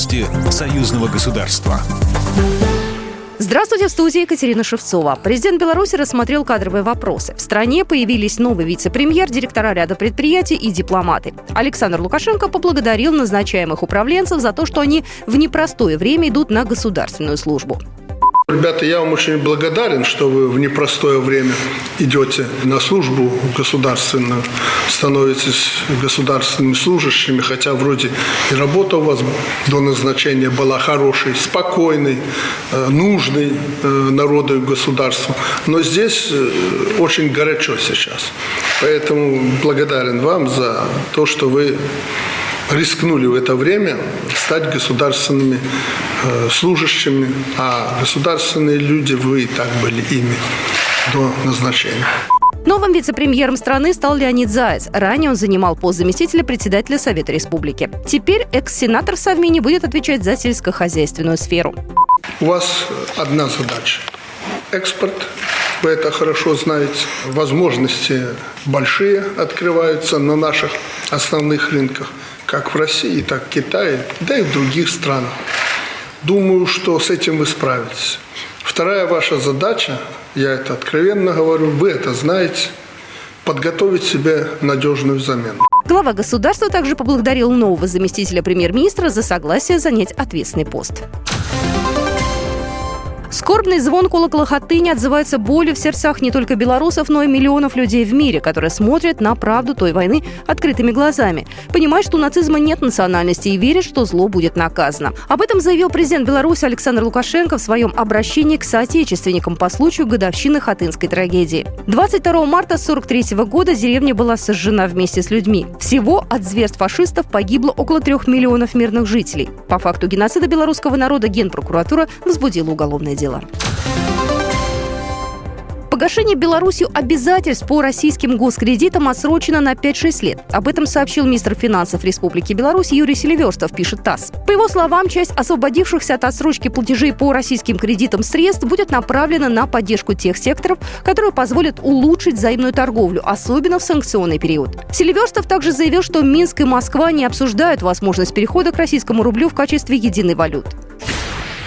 Новости союзного государства. Здравствуйте, в студии Екатерина Шевцова. Президент Беларуси рассмотрел кадровые вопросы. В стране появились новый вице-премьер, директора ряда предприятий и дипломаты. Александр Лукашенко поблагодарил назначаемых управленцев за то, что они в непростое время идут на государственную службу. Ребята, я вам очень благодарен, что вы в непростое время идете на службу государственную, становитесь государственными служащими, хотя вроде и работа у вас до назначения была хорошей, спокойной, э, нужной э, народу и государству. Но здесь э, очень горячо сейчас. Поэтому благодарен вам за то, что вы рискнули в это время стать государственными э, служащими, а государственные люди, вы и так были ими до назначения. Новым вице-премьером страны стал Леонид Заяц. Ранее он занимал пост заместителя председателя Совета Республики. Теперь экс-сенатор Совмини будет отвечать за сельскохозяйственную сферу. У вас одна задача – экспорт. Вы это хорошо знаете. Возможности большие открываются на наших основных рынках – как в России, так в Китае, да и в других странах. Думаю, что с этим вы справитесь. Вторая ваша задача, я это откровенно говорю, вы это знаете, подготовить себе надежную замену. Глава государства также поблагодарил нового заместителя премьер-министра за согласие занять ответственный пост. Скорбный звон колокола Хатыни отзывается болью в сердцах не только белорусов, но и миллионов людей в мире, которые смотрят на правду той войны открытыми глазами. Понимают, что у нацизма нет национальности и верят, что зло будет наказано. Об этом заявил президент Беларуси Александр Лукашенко в своем обращении к соотечественникам по случаю годовщины Хатынской трагедии. 22 марта 1943 года деревня была сожжена вместе с людьми. Всего от зверств фашистов погибло около трех миллионов мирных жителей. По факту геноцида белорусского народа Генпрокуратура возбудила уголовное дело. Погашение Беларусью обязательств по российским госкредитам отсрочено на 5-6 лет. Об этом сообщил министр финансов Республики Беларусь Юрий Селиверстов, пишет ТАСС. По его словам, часть освободившихся от отсрочки платежей по российским кредитам средств будет направлена на поддержку тех секторов, которые позволят улучшить взаимную торговлю, особенно в санкционный период. Селиверстов также заявил, что Минск и Москва не обсуждают возможность перехода к российскому рублю в качестве единой валюты.